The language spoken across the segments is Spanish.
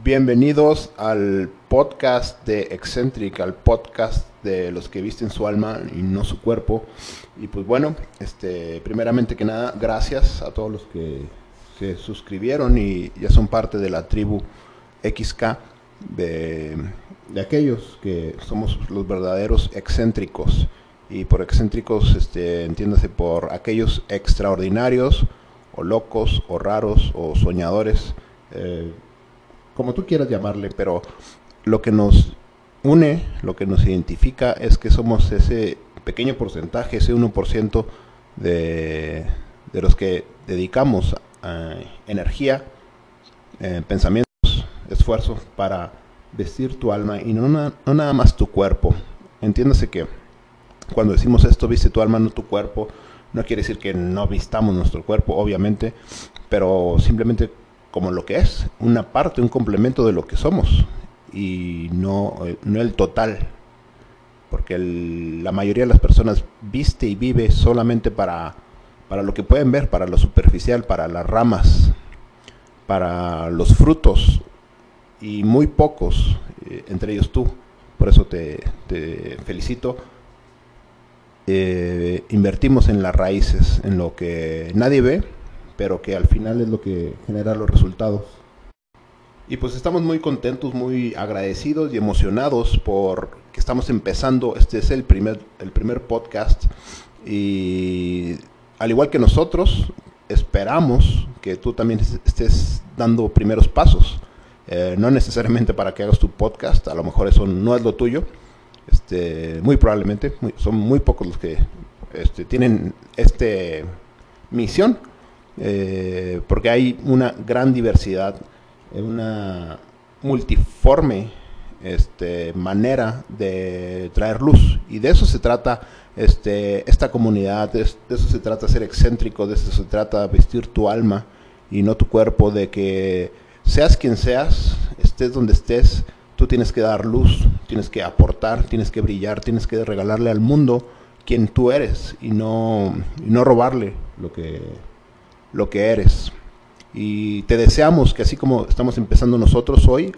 Bienvenidos al podcast de Eccentric, al podcast de los que visten su alma y no su cuerpo. Y pues bueno, este, primeramente que nada, gracias a todos los que se suscribieron y ya son parte de la tribu XK, de, de aquellos que somos los verdaderos excéntricos. Y por excéntricos, este, entiéndase por aquellos extraordinarios, o locos, o raros, o soñadores. Eh, como tú quieras llamarle, pero lo que nos une, lo que nos identifica es que somos ese pequeño porcentaje, ese 1% de, de los que dedicamos energía, eh, pensamientos, esfuerzo para vestir tu alma y no, no nada más tu cuerpo. Entiéndase que cuando decimos esto, viste tu alma, no tu cuerpo, no quiere decir que no vistamos nuestro cuerpo, obviamente, pero simplemente como lo que es, una parte, un complemento de lo que somos y no, no el total. Porque la mayoría de las personas viste y vive solamente para, para lo que pueden ver, para lo superficial, para las ramas, para los frutos y muy pocos, eh, entre ellos tú. Por eso te, te felicito. Eh, invertimos en las raíces, en lo que nadie ve, pero que al final es lo que genera los resultados. Y pues estamos muy contentos, muy agradecidos y emocionados por que estamos empezando. Este es el primer, el primer podcast. Y al igual que nosotros, esperamos que tú también estés dando primeros pasos. Eh, no necesariamente para que hagas tu podcast, a lo mejor eso no es lo tuyo. Este, muy probablemente, son muy pocos los que este, tienen esta misión eh, porque hay una gran diversidad, una multiforme este, manera de traer luz. Y de eso se trata este, esta comunidad, de, eso se trata ser excéntrico, de eso se trata vestir tu alma y no tu cuerpo, de que seas quien seas, estés donde estés, tú tienes que dar luz, tienes que aportar, tienes que brillar, tienes que regalarle al mundo quien tú eres y no, y no robarle lo que lo que eres. Y te deseamos que así como estamos empezando nosotros hoy,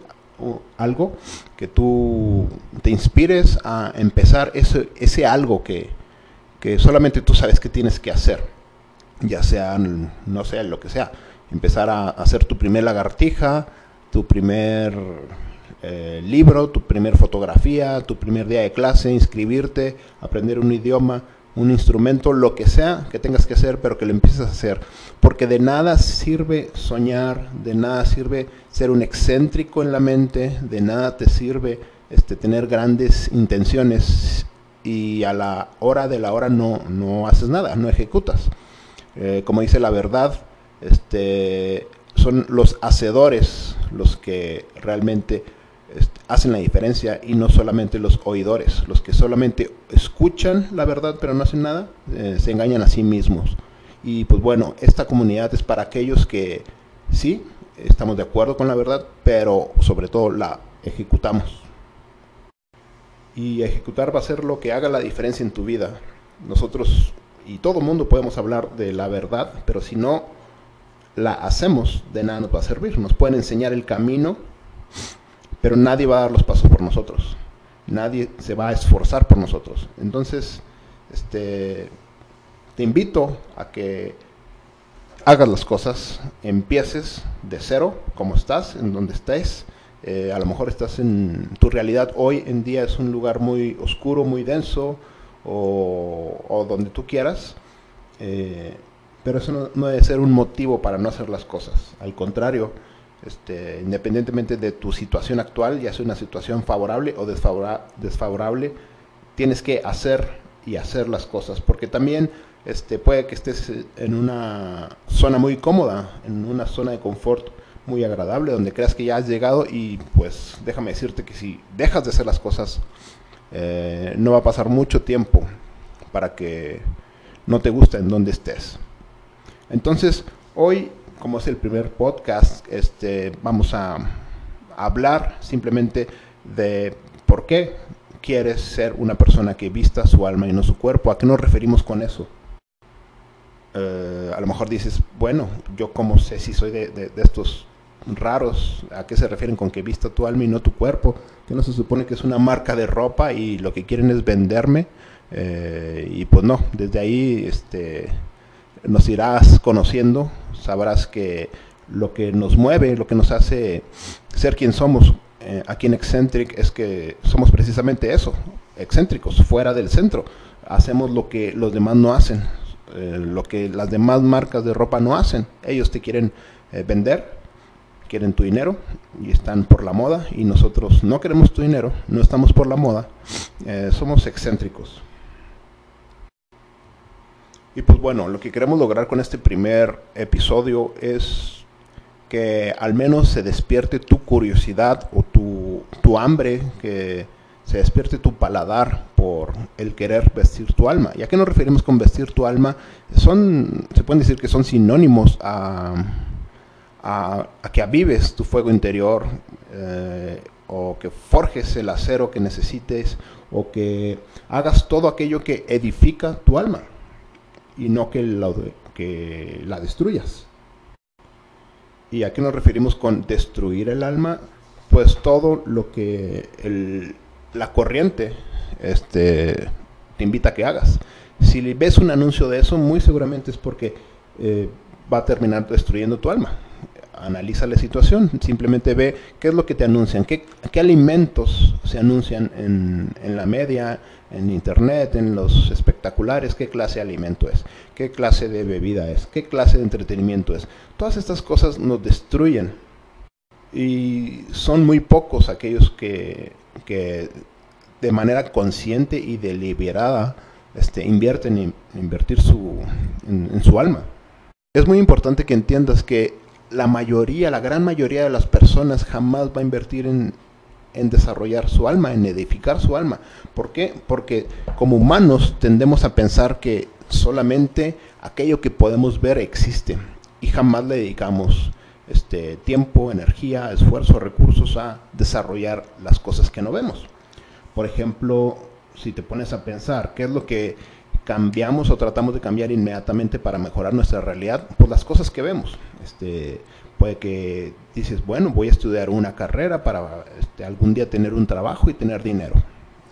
algo, que tú te inspires a empezar ese, ese algo que, que solamente tú sabes que tienes que hacer. Ya sea, no sé, lo que sea. Empezar a hacer tu primer lagartija, tu primer eh, libro, tu primer fotografía, tu primer día de clase, inscribirte, aprender un idioma, un instrumento, lo que sea que tengas que hacer, pero que lo empieces a hacer. Porque de nada sirve soñar, de nada sirve ser un excéntrico en la mente, de nada te sirve este, tener grandes intenciones y a la hora de la hora no, no haces nada, no ejecutas. Eh, como dice la verdad, este, son los hacedores los que realmente hacen la diferencia y no solamente los oidores, los que solamente escuchan la verdad pero no hacen nada, eh, se engañan a sí mismos. Y pues bueno, esta comunidad es para aquellos que sí, estamos de acuerdo con la verdad, pero sobre todo la ejecutamos. Y ejecutar va a ser lo que haga la diferencia en tu vida. Nosotros y todo el mundo podemos hablar de la verdad, pero si no la hacemos, de nada nos va a servir. Nos pueden enseñar el camino, pero nadie va a dar los pasos por nosotros. Nadie se va a esforzar por nosotros. Entonces, este, te invito a que hagas las cosas, empieces de cero, como estás, en donde estés. Eh, a lo mejor estás en tu realidad hoy en día es un lugar muy oscuro, muy denso, o, donde tú quieras. Eh, pero eso no, debe ser un motivo para no hacer las cosas. Al contrario, este, independientemente de tu situación actual, ya sea una situación favorable o desfavorable, tienes que hacer y hacer las cosas, porque también este, puede que estés en una zona muy cómoda, en una zona de confort muy agradable, donde creas que ya has llegado y pues déjame decirte que si dejas de hacer las cosas, eh, no va a pasar mucho tiempo para que no te guste en donde estés. Entonces, hoy como es el primer podcast, este, vamos a hablar simplemente de por qué quieres ser una persona que vista su alma y no su cuerpo. ¿A qué nos referimos con eso? Eh, a lo mejor dices, bueno, yo cómo sé si soy de, estos raros a qué se refieren con que vista tu alma y no tu cuerpo, que no se supone que es una marca de ropa y lo que quieren es venderme. Eh, y pues no, desde ahí este, nos irás conociendo, sabrás que lo que nos mueve, lo que nos hace ser quien somos eh, aquí en Eccentric es que somos precisamente eso, excéntricos, fuera del centro. Hacemos lo que los demás no hacen, eh, lo que las demás marcas de ropa no hacen. Ellos te quieren eh, vender, quieren tu dinero y están por la moda y nosotros no queremos tu dinero, no estamos por la moda, eh, somos excéntricos. Y pues bueno, lo que queremos lograr con este primer episodio es que al menos se despierte tu curiosidad o tu, tu hambre, que se despierte tu paladar por el querer vestir tu alma. ¿Y a qué nos referimos con vestir tu alma? Son, se pueden decir que son sinónimos a, a, que avives tu fuego interior eh, o que forjes el acero que necesites o que hagas todo aquello que edifica tu alma y no que, que la destruyas. ¿Y a qué nos referimos con destruir el alma? Pues todo lo que el, la corriente este, te invita a que hagas. Si ves un anuncio de eso, muy seguramente es porque eh, va a terminar destruyendo tu alma. Analiza la situación, simplemente ve qué es lo que te anuncian, qué, alimentos se anuncian en, en, la media, en internet, en los espectaculares, qué clase de alimento es, qué clase de bebida es, qué clase de entretenimiento es. Todas estas cosas nos destruyen y son muy pocos aquellos que que de manera consciente y deliberada este, invierten en invertir su, en, su alma. Es muy importante que entiendas que la mayoría, la gran mayoría de las personas jamás va a invertir en, en desarrollar su alma, en edificar su alma. ¿Por qué? Porque como humanos tendemos a pensar que solamente aquello que podemos ver existe y jamás le dedicamos este, tiempo, energía, esfuerzo, recursos a desarrollar las cosas que no vemos. Por ejemplo, si te pones a pensar, ¿qué es lo que cambiamos o tratamos de cambiar inmediatamente para mejorar nuestra realidad? Pues las cosas que vemos. Este, puede que dices, bueno, voy a estudiar una carrera para este, algún día tener un trabajo y tener dinero.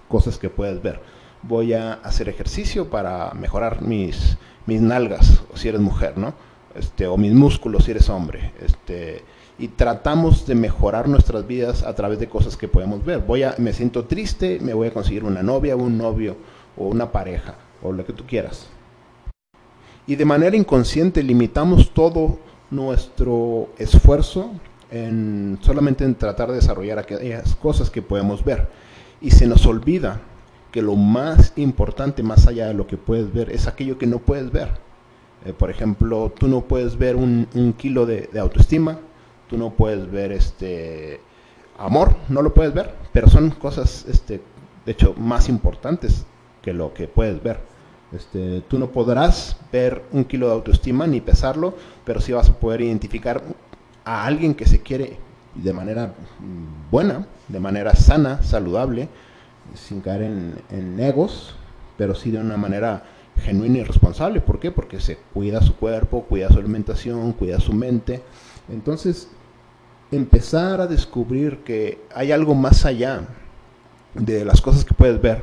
Cosas que puedes ver. Voy a hacer ejercicio para mejorar mis, mis nalgas, o si eres mujer, ¿no? Este, o mis músculos si eres hombre. Este, y tratamos de mejorar nuestras vidas a través de cosas que podemos ver. Voy a, me siento triste, me voy a conseguir una novia, un novio o una pareja o lo que tú quieras. Y de manera inconsciente limitamos todo nuestro esfuerzo en solamente en tratar de desarrollar aquellas cosas que podemos ver. Y se nos olvida que lo más importante, más allá de lo que puedes ver, es aquello que no puedes ver. Eh, por ejemplo, tú no puedes ver un, kilo de, autoestima, tú no puedes ver este amor, no lo puedes ver, pero son cosas, este, de hecho, más importantes que lo que puedes ver. Este, tú no podrás ver un kilo de autoestima ni pesarlo, pero sí vas a poder identificar a alguien que se quiere de manera buena, de manera sana, saludable, sin caer en, en egos, pero sí de una manera genuino y responsable. ¿Por qué? Porque se cuida su cuerpo, cuida su alimentación, cuida su mente. Entonces, empezar a descubrir que hay algo más allá de las cosas que puedes ver.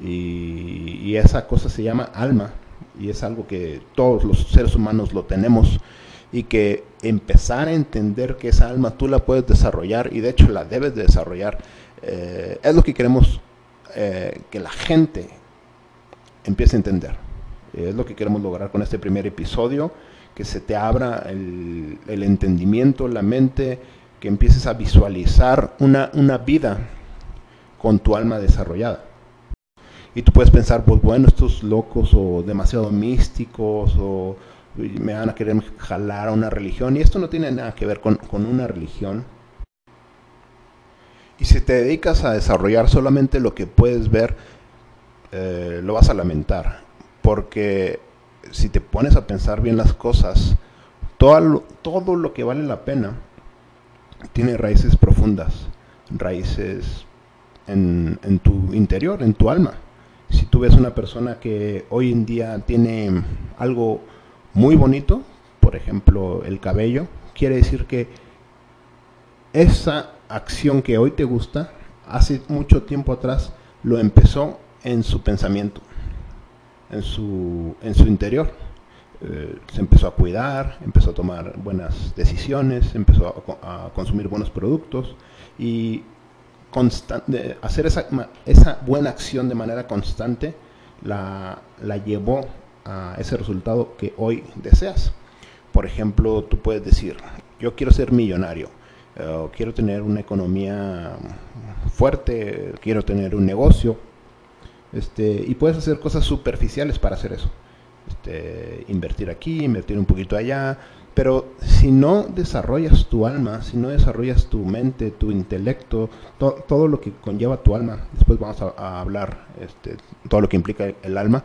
Y, esa cosa se llama alma. Y es algo que todos los seres humanos lo tenemos. Y que empezar a entender que esa alma tú la puedes desarrollar y de hecho la debes de desarrollar. Eh, es lo que queremos eh, que la gente empiece a entender. Es lo que queremos lograr con este primer episodio, que se te abra el, entendimiento, la mente, que empieces a visualizar una, una vida con tu alma desarrollada. Y tú puedes pensar, pues bueno, estos locos o demasiado místicos o me van a querer jalar a una religión. Y esto no tiene nada que ver con, con una religión. Y si te dedicas a desarrollar solamente lo que puedes ver, eh, lo vas a lamentar. Porque si te pones a pensar bien las cosas, todo lo, todo lo que vale la pena tiene raíces profundas, raíces en, en, tu interior, en tu alma. Si tú ves una persona que hoy en día tiene algo muy bonito, por ejemplo el cabello, quiere decir que esa acción que hoy te gusta, hace mucho tiempo atrás lo empezó en su pensamiento, en su, en su interior. Eh, se empezó a cuidar, empezó a tomar buenas decisiones, empezó a, consumir buenos productos y hacer esa, esa, buena acción de manera constante la, la llevó a ese resultado que hoy deseas. Por ejemplo, tú puedes decir, yo quiero ser millonario, eh, quiero tener una economía fuerte, quiero tener un negocio, este, y puedes hacer cosas superficiales para hacer eso. Este, invertir aquí, invertir un poquito allá, pero si no desarrollas tu alma, si no desarrollas tu mente, tu intelecto, todo lo que conlleva tu alma, después vamos a, hablar este, todo lo que implica el, alma,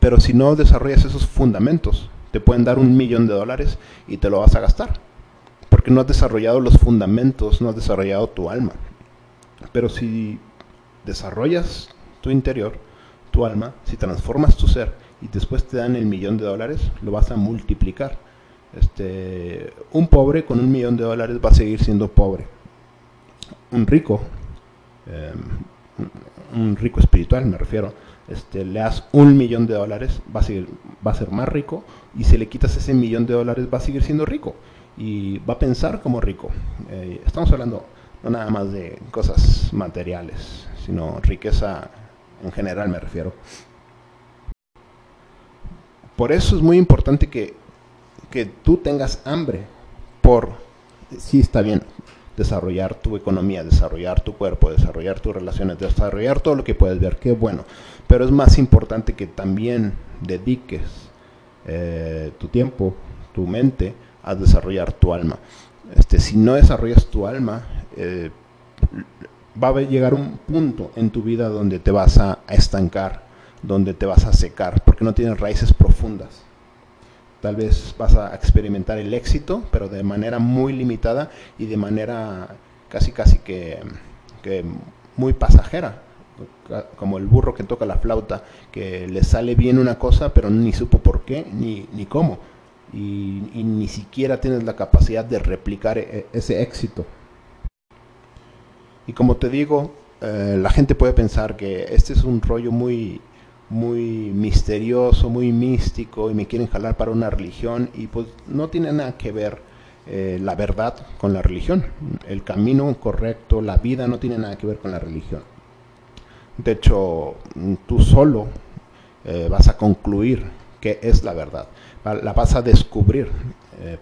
pero si no desarrollas esos fundamentos, te pueden dar un millón de dólares y te lo vas a gastar, porque no has desarrollado los fundamentos, no has desarrollado tu alma. Pero si desarrollas tu interior, tu alma, si transformas tu ser, y después te dan el millón de dólares, lo vas a multiplicar. Este, un pobre con un millón de dólares va a seguir siendo pobre. Un rico, em, un rico espiritual me refiero, este, le das un millón de dólares, va a, seguir, va a ser más rico, y si le quitas ese millón de dólares va a seguir siendo rico, y va a pensar como rico. Eh, estamos hablando no nada más de cosas materiales, sino riqueza en general me refiero. Por eso es muy importante que, tú tengas hambre por, sí está bien, desarrollar tu economía, desarrollar tu cuerpo, desarrollar tus relaciones, desarrollar todo lo que puedes ver, qué bueno. Pero es más importante que también dediques eh, tu tiempo, tu mente, a desarrollar tu alma. Este, si no desarrollas tu alma, eh, va a llegar un punto en tu vida donde te vas a estancar donde te vas a secar, porque no tienes raíces profundas. Tal vez vas a experimentar el éxito, pero de manera muy limitada y de manera casi casi que, muy pasajera, como el burro que toca la flauta, que le sale bien una cosa, pero ni supo por qué ni, ni cómo. Y, ni siquiera tienes la capacidad de replicar e, ese éxito. Y como te digo, eh, la gente puede pensar que este es un rollo muy muy misterioso, muy místico y me quieren jalar para una religión y pues no tiene nada que ver eh, la verdad con la religión. El camino correcto, la vida no tiene nada que ver con la religión. De hecho, tú solo eh, vas a concluir qué es la verdad. La vas a descubrir,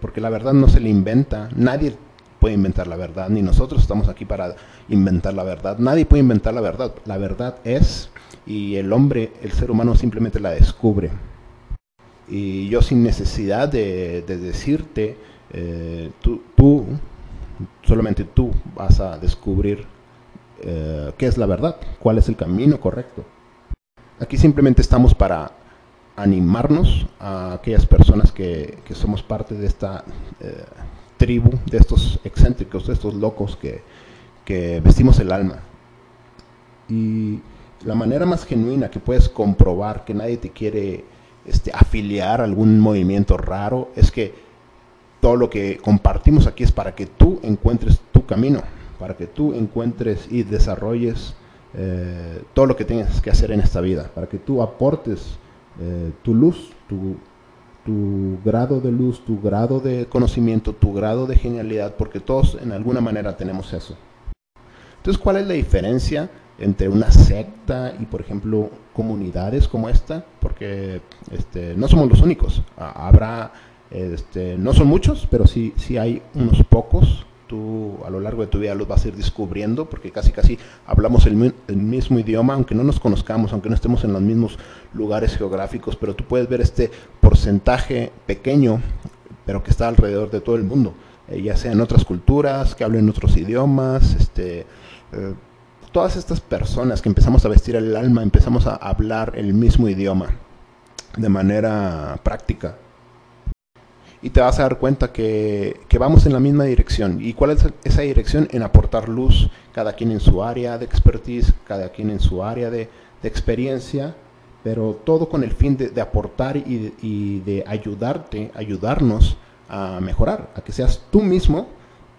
porque la verdad no se le inventa. Nadie puede inventar la verdad, ni nosotros estamos aquí para inventar la verdad. Nadie puede inventar la verdad. La verdad es y el hombre, el ser humano simplemente la descubre. Y yo sin necesidad de, decirte, eh, tú, solamente tú vas a descubrir eh, qué es la verdad, cuál es el camino correcto. Aquí simplemente estamos para animarnos a aquellas personas que, somos parte de esta eh, tribu, de estos excéntricos, de estos locos que, que vestimos el alma. Y la manera más genuina que puedes comprobar que nadie te quiere este, afiliar a algún movimiento raro es que todo lo que compartimos aquí es para que tú encuentres tu camino, para que tú encuentres y desarrolles eh, todo lo que tienes que hacer en esta vida, para que tú aportes eh, tu luz, tu, tu grado de luz, tu grado de conocimiento, tu grado de genialidad, porque todos en alguna manera tenemos eso. Entonces, ¿cuál es la diferencia entre una secta y, por ejemplo, comunidades como esta, porque este, no somos los únicos. Habrá, este, no son muchos, pero sí, sí hay unos pocos. Tú a lo largo de tu vida los vas a ir descubriendo, porque casi casi hablamos el, mismo idioma, aunque no nos conozcamos, aunque no estemos en los mismos lugares geográficos, pero tú puedes ver este porcentaje pequeño, pero que está alrededor de todo el mundo, eh, ya sea en otras culturas, que hablen otros idiomas, este, eh, todas estas personas que empezamos a vestir el alma, empezamos a hablar el mismo idioma de manera práctica. Y te vas a dar cuenta que, vamos en la misma dirección. ¿Y cuál es esa dirección? En aportar luz, cada quien en su área de expertise, cada quien en su área de, experiencia, pero todo con el fin de, aportar y y de ayudarte, ayudarnos a mejorar, a que seas tú mismo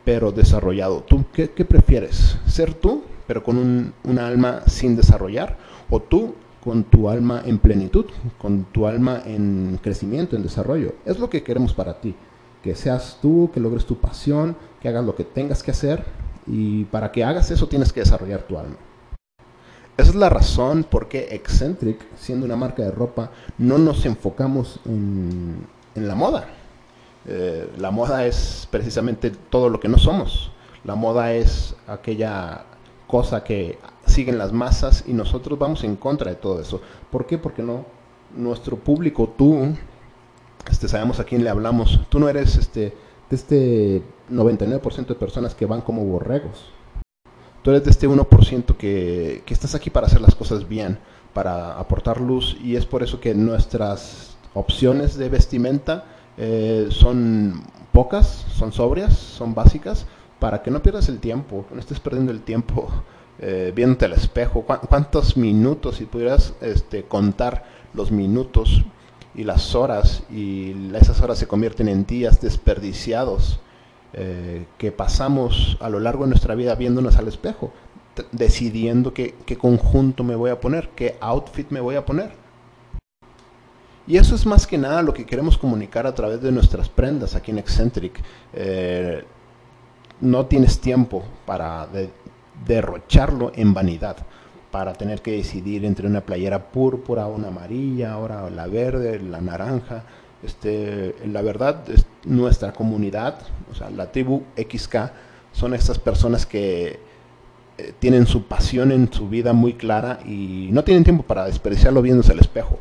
pero desarrollado. ¿Tú qué, prefieres? ¿Ser tú, pero con un, alma sin desarrollar? ¿O tú con tu alma en plenitud, con tu alma en crecimiento, en desarrollo? Es lo que queremos para ti. Que seas tú, que logres tu pasión, que hagas lo que tengas que hacer. Y para que hagas eso tienes que desarrollar tu alma. Esa es la razón por qué Eccentric, siendo una marca de ropa, no nos enfocamos en, la moda eh, la moda es precisamente todo lo que no somos. La moda es aquella cosa que siguen las masas y nosotros vamos en contra de todo eso. ¿Por qué? Porque no nuestro público, tú, este, sabemos a quién le hablamos. Tú no eres este de este 99% de personas que van como borregos. Tú eres de este 1% que, que estás aquí para hacer las cosas bien, para aportar luz y es por eso que nuestras opciones de vestimenta eh, son pocas, son sobrias, son básicas, para que no pierdas el tiempo, no estés perdiendo el tiempo eh, viéndote al espejo. ¿Cuántos minutos, si pudieras este, contar los minutos y las horas, y esas horas se convierten en días desperdiciados eh, que pasamos a lo largo de nuestra vida viéndonos al espejo, decidiendo qué conjunto me voy a poner, qué outfit me voy a poner? Y eso es más que nada lo que queremos comunicar a través de nuestras prendas aquí en Eccentric. Eh, no tienes tiempo para derrocharlo en vanidad, para tener que decidir entre una playera púrpura, una amarilla, ahora la verde, la naranja. Este, la verdad, es nuestra comunidad, o sea, la tribu XK, son estas personas que eh, tienen su pasión en su vida muy clara y no tienen tiempo para desperdiciarlo viéndose al espejo.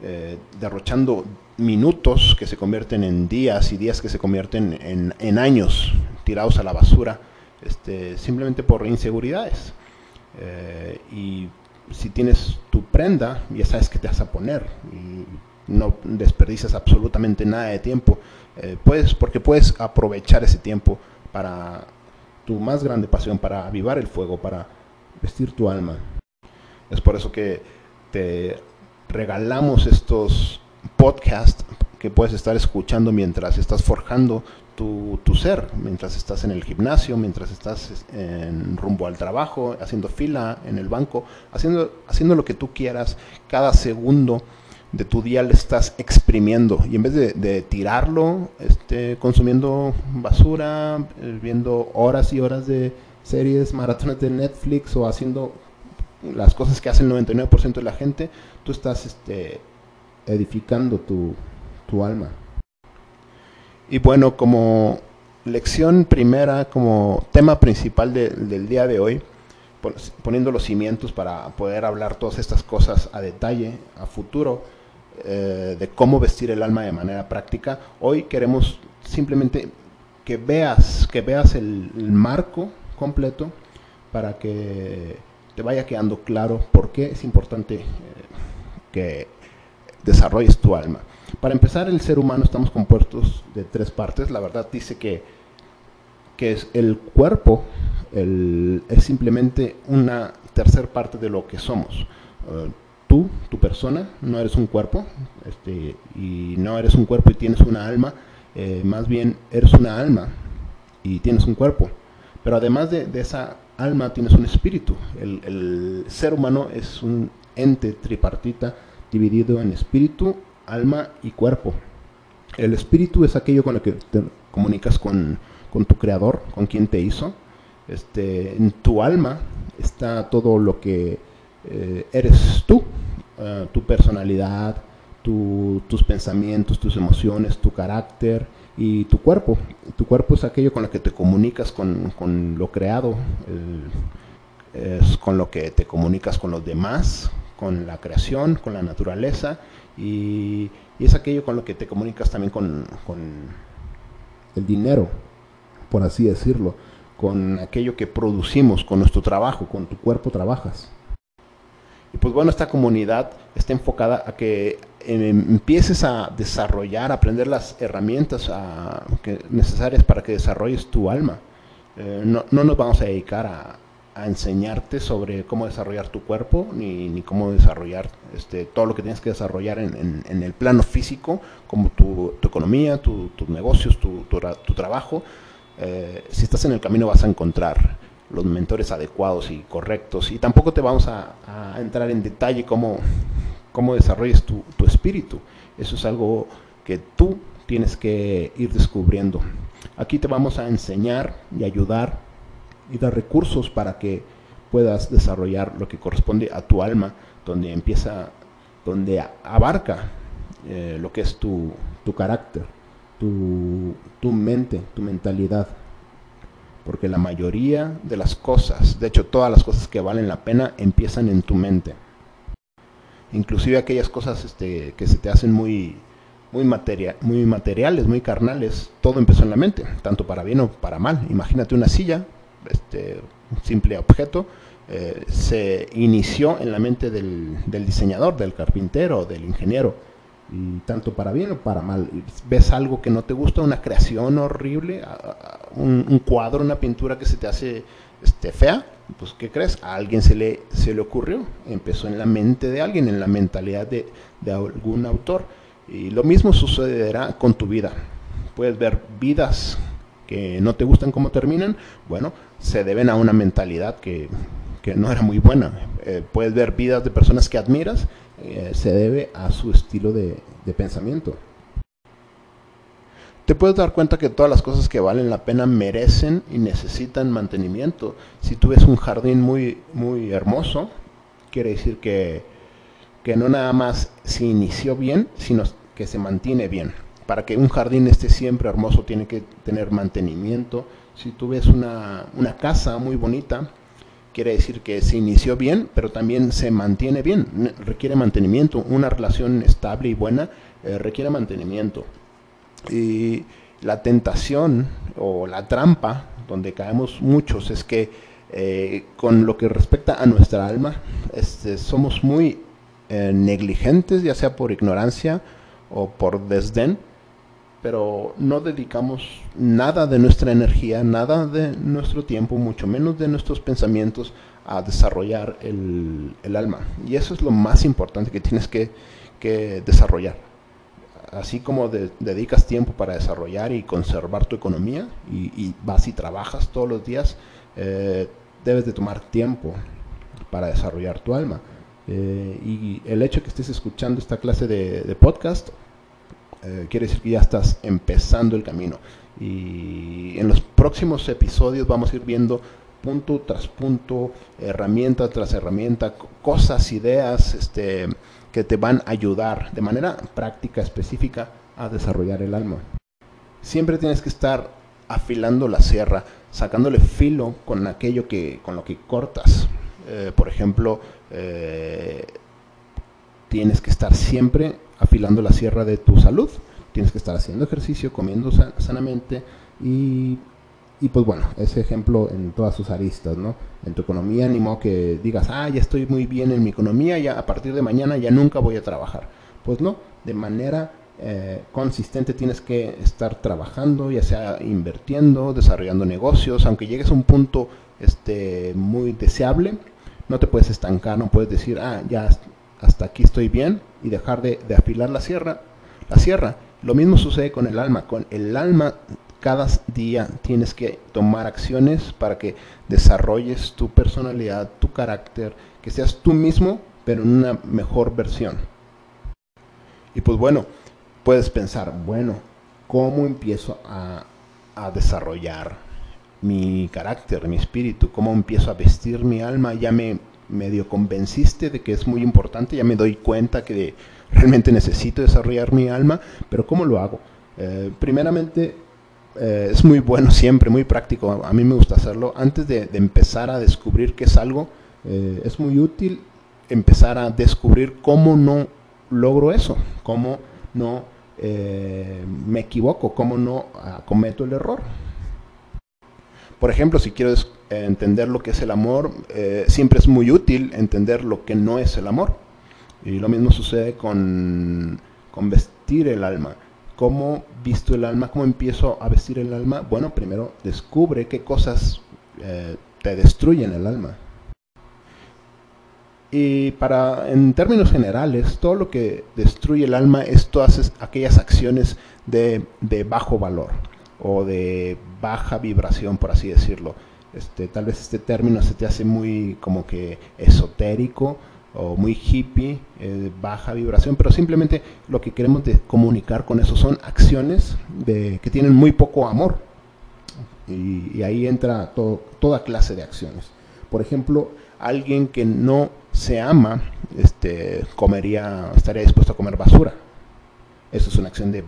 Eh, derrochando minutos que se convierten en días y días que se convierten en, años tirados a la basura, este, simplemente por inseguridades. Eh, y si tienes tu prenda, ya sabes que te vas a poner y no desperdicias absolutamente nada de tiempo, eh, puedes, porque puedes aprovechar ese tiempo para tu más grande pasión, para avivar el fuego, para vestir tu alma. Es por eso que te regalamos estos podcasts que puedes estar escuchando mientras estás forjando tu, ser, mientras estás en el gimnasio, mientras estás en rumbo al trabajo, haciendo fila en el banco, haciendo, haciendo lo que tú quieras, cada segundo de tu día le estás exprimiendo y en vez de, tirarlo, este, consumiendo basura, eh, viendo horas y horas de series, maratones de Netflix o haciendo las cosas que hace el 99% de la gente, tú estás este, edificando tu, alma. Y bueno, como lección primera, como tema principal del día de hoy, poniendo los cimientos para poder hablar todas estas cosas a detalle, a futuro, eh, de cómo vestir el alma de manera práctica, hoy queremos simplemente que veas, que veas el marco completo para que te vaya quedando claro por qué es importante eh, que desarrolles tu alma. Para empezar, el ser humano estamos compuestos de tres partes. La verdad dice que, que es el cuerpo es simplemente una tercera parte de lo que somos. Eh, tú, tu persona, no eres un cuerpo, este, y no eres un cuerpo y tienes una alma, eh, más bien eres una alma y tienes un cuerpo. Pero además de, de esa alma, tienes un espíritu. El, ser humano es un ente tripartita dividido en espíritu, alma y cuerpo. El espíritu es aquello con lo que te comunicas con, tu creador, con quien te hizo. Este, en tu alma está todo lo que eh, eres tú, eh, tu personalidad, tus pensamientos, tus emociones, tu carácter, y tu cuerpo. Tu cuerpo es aquello con lo que te comunicas con, lo creado, es con lo que te comunicas con los demás, con la creación, con la naturaleza y, es aquello con lo que te comunicas también con, con el dinero, por así decirlo, con aquello que producimos, con nuestro trabajo, con tu cuerpo trabajas. Y pues bueno, esta comunidad está enfocada a que em, empieces a desarrollar, a aprender las herramientas necesarias para que desarrolles tu alma. Eh, no, nos vamos a dedicar a, enseñarte sobre cómo desarrollar tu cuerpo, ni, cómo desarrollar este, todo lo que tienes que desarrollar en, el plano físico, como tu, economía, tus negocios, tu, trabajo, eh, si estás en el camino vas a encontrar los mentores adecuados y correctos y tampoco te vamos a, entrar en detalle cómo, cómo desarrolles tu, tu espíritu. Eso es algo que tú tienes que ir descubriendo. Aquí te vamos a enseñar y ayudar y dar recursos para que puedas desarrollar lo que corresponde a tu alma, donde empieza, donde abarca eh, lo que es tu, tu carácter, tu, tu mente, tu mentalidad. Porque la mayoría de las cosas, de hecho todas las cosas que valen la pena, empiezan en tu mente. Inclusive aquellas cosas este, que se te hacen muy, muy, muy materiales, muy carnales, todo empezó en la mente, tanto para bien o para mal. Imagínate una silla, este, un simple objeto, eh, se inició en la mente del, diseñador, del carpintero, del ingeniero, y tanto para bien o para mal. Ves algo que no te gusta, una creación horrible, un, cuadro, una pintura que se te hace este, fea, pues ¿qué crees? A alguien se le, se le ocurrió, empezó en la mente de alguien, en la mentalidad de, de algún autor. Y lo mismo sucederá con tu vida. Puedes ver vidas que no te gustan cómo terminan, bueno, se deben a una mentalidad que, no era muy buena. Eh, puedes ver vidas de personas que admiras, eh, se debe a su estilo de, pensamiento. Te puedes dar cuenta que todas las cosas que valen la pena merecen y necesitan mantenimiento. Si tú ves un jardín muy, muy hermoso, quiere decir que, que no nada más se inició bien, sino que se mantiene bien para que un jardín esté siempre hermoso tiene que tener mantenimiento. Si tú ves una, casa muy bonita, quiere decir que se inició bien, pero también se mantiene bien, requiere mantenimiento. Una relación estable y buena eh, requiere mantenimiento. Y la tentación o la trampa donde caemos muchos es que eh, con lo que respecta a nuestra alma, este, somos muy eh, negligentes, ya sea por ignorancia o por desdén, pero no dedicamos nada de nuestra energía, nada de nuestro tiempo, mucho menos de nuestros pensamientos a desarrollar el, alma. Y eso es lo más importante que tienes que, desarrollar. Así como dedicas tiempo para desarrollar y conservar tu economía y, vas y trabajas todos los días, eh, debes de tomar tiempo para desarrollar tu alma. Eh, y el hecho de que estés escuchando esta clase de podcast eh, quiere decir que ya estás empezando el camino. Y en los próximos episodios vamos a ir viendo punto tras punto, herramienta tras herramienta, cosas, ideas este, que te van a ayudar de manera práctica, específica, a desarrollar el alma. Siempre tienes que estar afilando la sierra, sacándole filo con aquello que, con lo que cortas. Eh, por ejemplo, eh, tienes que estar siempre afilando la sierra de tu salud. Tienes que estar haciendo ejercicio, comiendo sanamente y, y, pues bueno, ese ejemplo en todas sus aristas, ¿no? En tu economía, ni modo que digas, ah, ya estoy muy bien en mi economía, ya a partir de mañana ya nunca voy a trabajar. Pues no, de manera eh, consistente tienes que estar trabajando, ya sea invirtiendo, desarrollando negocios, aunque llegues a un punto este, muy deseable, no te puedes estancar, no puedes decir, ah, ya hasta aquí estoy bien y dejar de, afilar la sierra, la sierra. Lo mismo sucede con el alma. Con el alma cada día tienes que tomar acciones para que desarrolles tu personalidad, tu carácter, que seas tú mismo, pero en una mejor versión. Y pues bueno, puedes pensar, bueno, ¿cómo empiezo a, a desarrollar mi carácter, mi espíritu? ¿Cómo empiezo a vestir mi alma? Ya me medio convenciste de que es muy importante, ya me doy cuenta que realmente necesito desarrollar mi alma, pero ¿cómo lo hago? Eh, primeramente, eh, es muy bueno siempre, muy práctico, a mí me gusta hacerlo. Antes de, empezar a descubrir qué es algo, eh, es muy útil empezar a descubrir cómo no logro eso, cómo no me equivoco, cómo no cometo el error. Por ejemplo, si quiero entender lo que es el amor, eh, siempre es muy útil entender lo que no es el amor. Y lo mismo sucede con, vestir el alma. ¿Cómo visto el alma? ¿Cómo empiezo a vestir el alma? Bueno, primero descubre qué cosas eh, te destruyen el alma. Y para, en términos generales, todo lo que destruye el alma es todas aquellas acciones de, de bajo valor o de baja vibración, por así decirlo. Este, tal vez este término se te hace muy como que esotérico o muy hippie, eh, baja vibración, pero simplemente lo que queremos comunicar con eso son acciones de, que tienen muy poco amor. Y, ahí entra toda clase de acciones. Por ejemplo, alguien que no se ama, este, comería, estaría dispuesto a comer basura. Eso es una acción de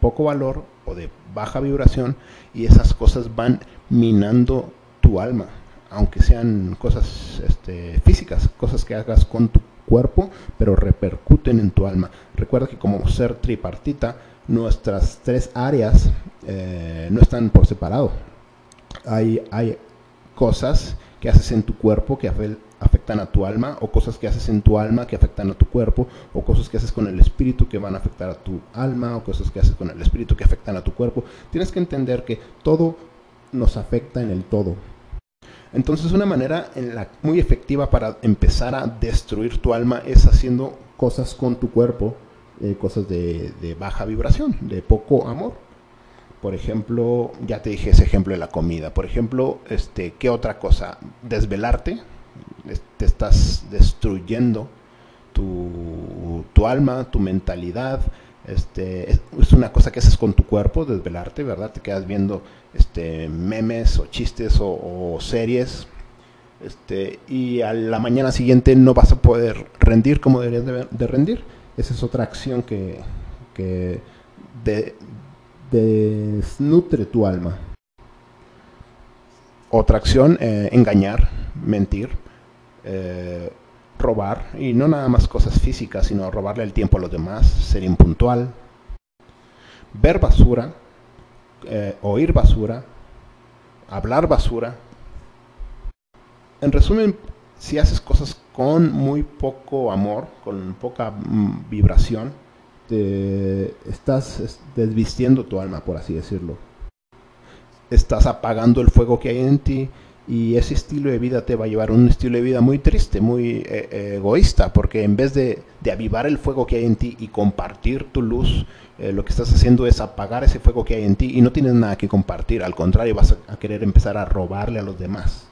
poco valor o de baja vibración y esas cosas van minando tu alma, aunque sean cosas este, físicas, cosas que hagas con tu cuerpo, pero repercuten en tu alma. Recuerda que como ser tripartita, nuestras tres áreas eh, no están por separado. Hay, hay cosas que haces en tu cuerpo que afectan a tu alma, o cosas que haces en tu alma que afectan a tu cuerpo, o cosas que haces con el espíritu que van a afectar a tu alma, o cosas que haces con el espíritu que afectan a tu cuerpo. Tienes que entender que todo nos afecta en el todo. Entonces una manera en la, muy efectiva para empezar a destruir tu alma es haciendo cosas con tu cuerpo, eh, cosas de, baja vibración, de poco amor. Por ejemplo, ya te dije ese ejemplo de la comida. Por ejemplo, este, ¿qué otra cosa? Desvelarte, te estás destruyendo tu, tu alma, tu mentalidad, este, es, una cosa que haces con tu cuerpo, desvelarte, ¿verdad? Te quedas viendo este, memes o chistes o, series. Este, y a la mañana siguiente no vas a poder rendir como deberías de, rendir. Esa es otra acción que, que desnutre tu alma. Otra acción, eh, engañar, mentir. Eh, robar, y no nada más cosas físicas, sino robarle el tiempo a los demás, ser impuntual, ver basura, eh, oír basura, hablar basura. En resumen, si haces cosas con muy poco amor, con poca mm, vibración, te estás desvistiendo tu alma, por así decirlo. Estás apagando el fuego que hay en ti, y ese estilo de vida te va a llevar a un estilo de vida muy triste, muy eh, eh, egoísta, porque en vez de, avivar el fuego que hay en ti y compartir tu luz, eh, lo que estás haciendo es apagar ese fuego que hay en ti y no tienes nada que compartir, al contrario, vas a querer empezar a robarle a los demás.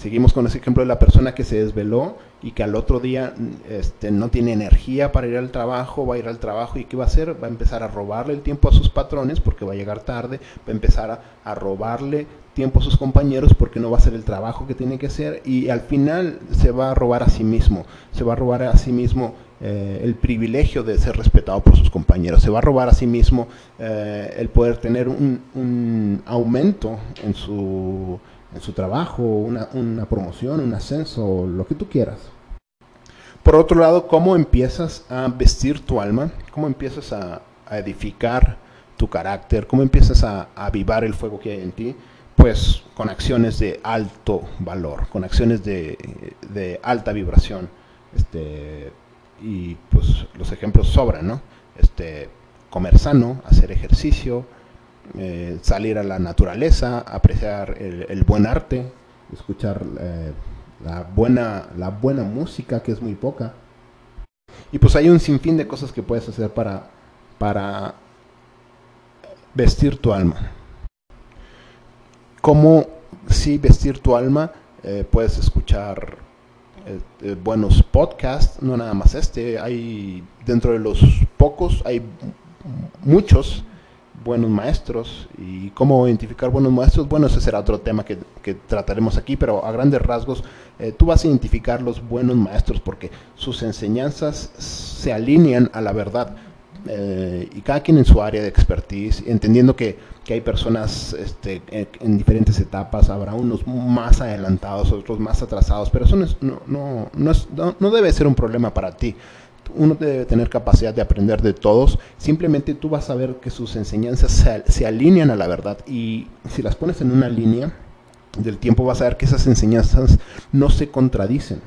Seguimos con ese ejemplo de la persona que se desveló y que al otro día este, no tiene energía para ir al trabajo, va a ir al trabajo y ¿qué va a hacer? Va a empezar a robarle el tiempo a sus patrones porque va a llegar tarde, va a empezar a, robarle tiempo a sus compañeros porque no va a hacer el trabajo que tiene que hacer y al final se va a robar a sí mismo, se va a robar a sí mismo eh, el privilegio de ser respetado por sus compañeros, se va a robar a sí mismo eh, el poder tener un aumento en su en su trabajo, una, promoción, un ascenso, lo que tú quieras. Por otro lado, ¿cómo empiezas a vestir tu alma? ¿Cómo empiezas a, edificar tu carácter? ¿Cómo empiezas a, avivar el fuego que hay en ti? Pues con acciones de alto valor, con acciones de, alta vibración. Este, y pues los ejemplos sobran, ¿no? Este, comer sano, hacer ejercicio, eh, salir a la naturaleza, apreciar el, buen arte, escuchar eh, la, buena, la buena música, que es muy poca. Y pues hay un sinfín de cosas que puedes hacer para, para vestir tu alma. ¿Cómo si vestir tu alma? Eh, puedes escuchar buenos podcasts, no nada más este, hay dentro de los pocos, hay muchos buenos maestros y cómo identificar buenos maestros, bueno, ese será otro tema que, trataremos aquí, pero a grandes rasgos eh, tú vas a identificar los buenos maestros porque sus enseñanzas se alinean a la verdad eh, y cada quien en su área de expertise, entendiendo que, hay personas este, en, diferentes etapas, habrá unos más adelantados, otros más atrasados, pero eso no, no, no, no debe ser un problema para ti uno debe tener capacidad de aprender de todos, simplemente tú vas a ver que sus enseñanzas se, alinean a la verdad y si las pones en una línea del tiempo vas a ver que esas enseñanzas no se contradicen.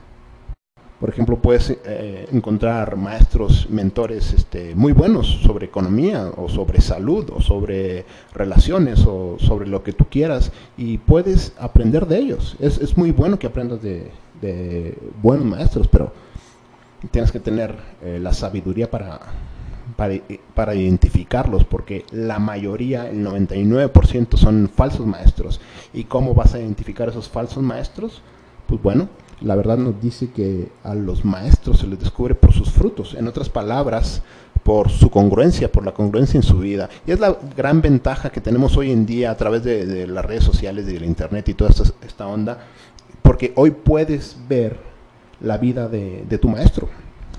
Por ejemplo, puedes eh, encontrar maestros, mentores este, muy buenos sobre economía o sobre salud o sobre relaciones o sobre lo que tú quieras y puedes aprender de ellos. Es, muy bueno que aprendas de, de buenos maestros, pero tienes que tener eh, la sabiduría para, para, para, identificarlos, porque la mayoría, el 99% son falsos maestros. ¿Y cómo vas a identificar esos falsos maestros? Pues bueno, la verdad nos dice que a los maestros se les descubre por sus frutos. En otras palabras, por su congruencia, por la congruencia en su vida. Y es la gran ventaja que tenemos hoy en día a través de, las redes sociales, de la internet y toda esta, onda, porque hoy puedes ver la vida de, tu maestro.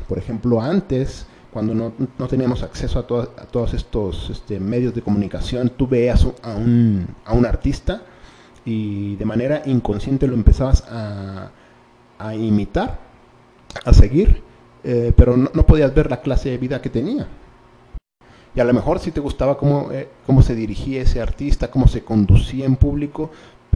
Por ejemplo, antes, cuando no, teníamos acceso a, todos estos este, medios de comunicación, tú veías a un, a un artista y de manera inconsciente lo empezabas a, a imitar, a seguir, eh, pero no, podías ver la clase de vida que tenía. Y a lo mejor si te gustaba cómo, eh, cómo se dirigía ese artista, cómo se conducía en público,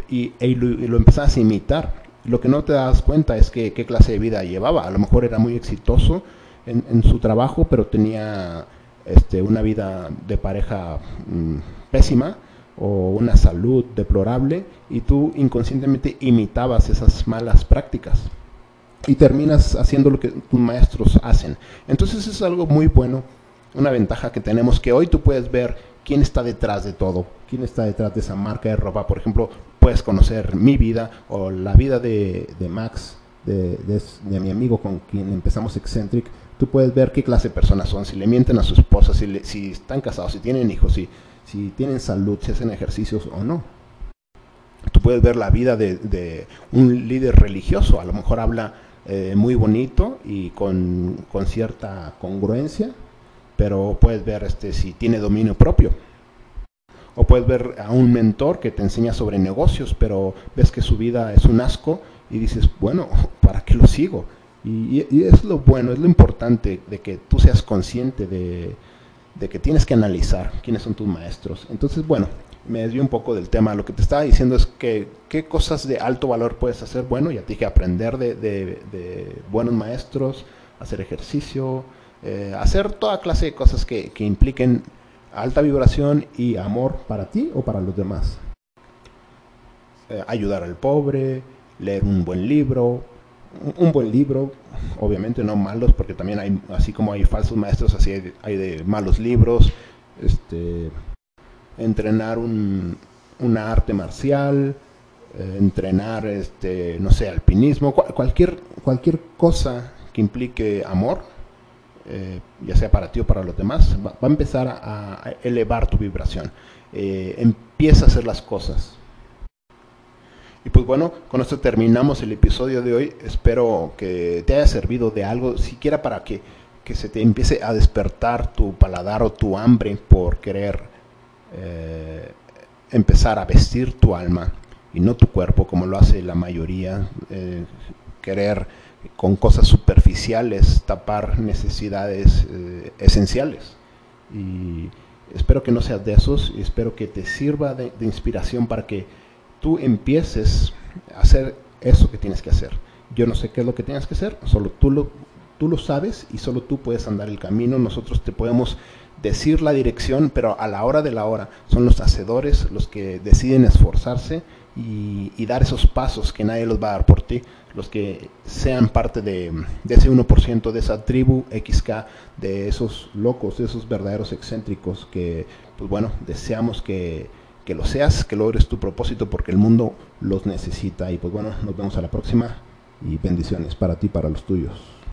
y, lo, empezabas a imitar. Lo que no te das cuenta es que qué clase de vida llevaba. A lo mejor era muy exitoso en, su trabajo, pero tenía este, una vida de pareja mm, pésima o una salud deplorable y tú inconscientemente imitabas esas malas prácticas y terminas haciendo lo que tus maestros hacen. Entonces es algo muy bueno, una ventaja que tenemos que hoy tú puedes ver quién está detrás de todo, quién está detrás de esa marca de ropa. Por ejemplo, puedes conocer mi vida o la vida de, Max, de, mi amigo con quien empezamos Eccentric. Tú puedes ver qué clase de personas son, si le mienten a su esposa, si, si están casados, si tienen hijos, si, si tienen salud, si hacen ejercicios o no. Tú puedes ver la vida de, un líder religioso, a lo mejor habla eh, muy bonito y con, cierta congruencia, pero puedes ver este, si tiene dominio propio. O puedes ver a un mentor que te enseña sobre negocios, pero ves que su vida es un asco y dices, bueno, ¿para qué lo sigo? Y, y es lo bueno, es lo importante de que tú seas consciente de, de que tienes que analizar quiénes son tus maestros. Entonces, bueno, me desvío un poco del tema. Lo que te estaba diciendo es que qué cosas de alto valor puedes hacer. Bueno, ya te dije aprender de, buenos maestros, hacer ejercicio, eh, hacer toda clase de cosas que, impliquen alta vibración y amor para ti o para los demás. Eh, ayudar al pobre, leer un buen libro, un buen libro, obviamente no malos, porque también hay, así como hay falsos maestros, así hay, de malos libros, este, entrenar un, una arte marcial, eh, entrenar, este, no sé, alpinismo, cualquier, cualquier cosa que implique amor, eh, ya sea para ti o para los demás, va, a empezar a, elevar tu vibración. Eh, empieza a hacer las cosas. Y pues bueno, con esto terminamos el episodio de hoy. Espero que te haya servido de algo, siquiera para que, que se te empiece a despertar tu paladar o tu hambre por querer eh, empezar a vestir tu alma y no tu cuerpo, como lo hace la mayoría. Eh, querer con cosas superficiales tapar necesidades eh, esenciales. Y espero que no seas de esos espero que te sirva de inspiración para que tú empieces a hacer eso que tienes que hacer. Yo no sé qué es lo que tienes que hacer, solo tú lo, tú lo sabes y solo tú puedes andar el camino. Nosotros te podemos decir la dirección, pero a la hora de la hora son los hacedores los que deciden esforzarse y, dar esos pasos que nadie los va a dar por ti, los que sean parte de, de, ese 1%, de esa tribu XK, de esos locos, de esos verdaderos excéntricos que, pues bueno, deseamos que que lo seas, que logres tu propósito porque el mundo los necesita. Y pues bueno, nos vemos a la próxima y bendiciones para ti, para los tuyos.